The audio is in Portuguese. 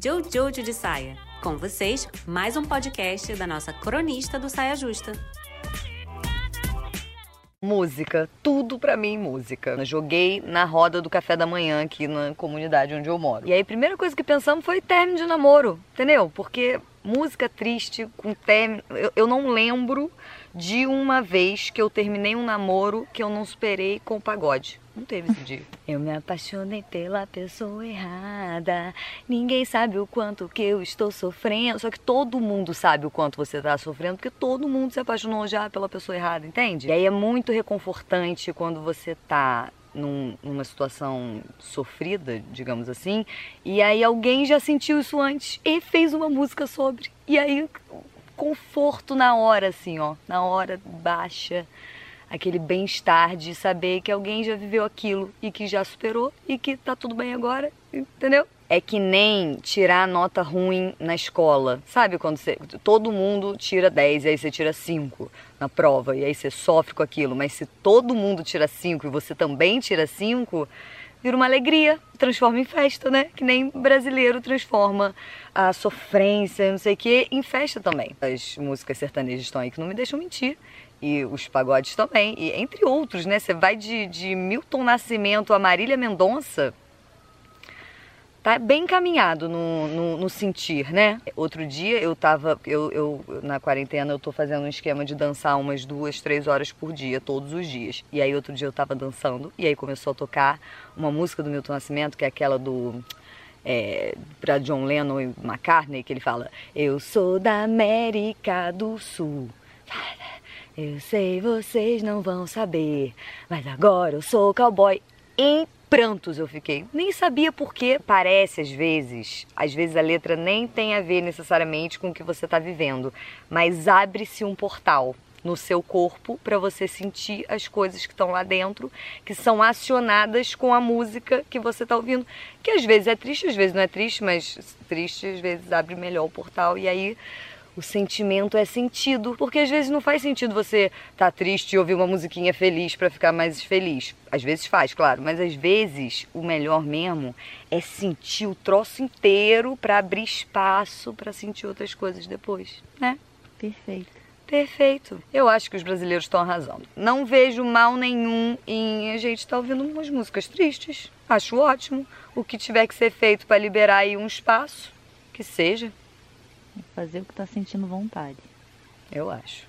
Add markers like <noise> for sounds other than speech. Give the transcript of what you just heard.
Jojo de Saia. Com vocês, mais um podcast da nossa cronista do Saia Justa. Música, tudo pra mim música. Eu joguei na roda do café da manhã aqui na comunidade onde eu moro. E aí a primeira coisa que pensamos foi término de namoro, entendeu? Porque música triste com término, eu, eu não lembro de uma vez que eu terminei um namoro que eu não superei com pagode. Não teve esse dia. <laughs> Eu me apaixonei pela pessoa errada. Ninguém sabe o quanto que eu estou sofrendo. Só que todo mundo sabe o quanto você está sofrendo, porque todo mundo se apaixonou já pela pessoa errada, entende? E aí é muito reconfortante quando você tá num, numa situação sofrida, digamos assim, e aí alguém já sentiu isso antes e fez uma música sobre. E aí conforto na hora, assim, ó, na hora baixa, aquele bem-estar de saber que alguém já viveu aquilo e que já superou e que tá tudo bem agora, entendeu? É que nem tirar nota ruim na escola. Sabe quando você, todo mundo tira 10 e aí você tira 5 na prova e aí você sofre com aquilo, mas se todo mundo tira 5 e você também tira 5, vira uma alegria, transforma em festa, né? Que nem brasileiro transforma a sofrência, não sei o que, em festa também. As músicas sertanejas estão aí que não me deixam mentir. E os pagodes também, e entre outros, né? Você vai de, de Milton Nascimento a Marília Mendonça, tá bem encaminhado no, no, no, sentir, né? Outro dia eu tava, eu, eu, na quarentena eu tô fazendo um esquema de dançar umas duas, três horas por dia, todos os dias. E aí outro dia eu tava dançando, e aí começou a tocar uma música do Milton Nascimento, que é aquela do é, John Lennon e McCartney, que ele fala: Eu sou da América do Sul. Eu sei, vocês não vão saber, mas agora eu sou cowboy. Em prantos eu fiquei. Nem sabia por que parece às vezes. Às vezes a letra nem tem a ver necessariamente com o que você está vivendo, mas abre-se um portal no seu corpo para você sentir as coisas que estão lá dentro, que são acionadas com a música que você está ouvindo, que às vezes é triste, às vezes não é triste, mas triste às vezes abre melhor o portal e aí o sentimento é sentido, porque às vezes não faz sentido você estar tá triste e ouvir uma musiquinha feliz para ficar mais feliz. Às vezes faz, claro, mas às vezes o melhor mesmo é sentir o troço inteiro para abrir espaço para sentir outras coisas depois, né? Perfeito. Perfeito. Eu acho que os brasileiros estão arrasando. Não vejo mal nenhum em a gente estar tá ouvindo umas músicas tristes. Acho ótimo. O que tiver que ser feito para liberar aí um espaço, que seja fazer o que está sentindo vontade. Eu acho.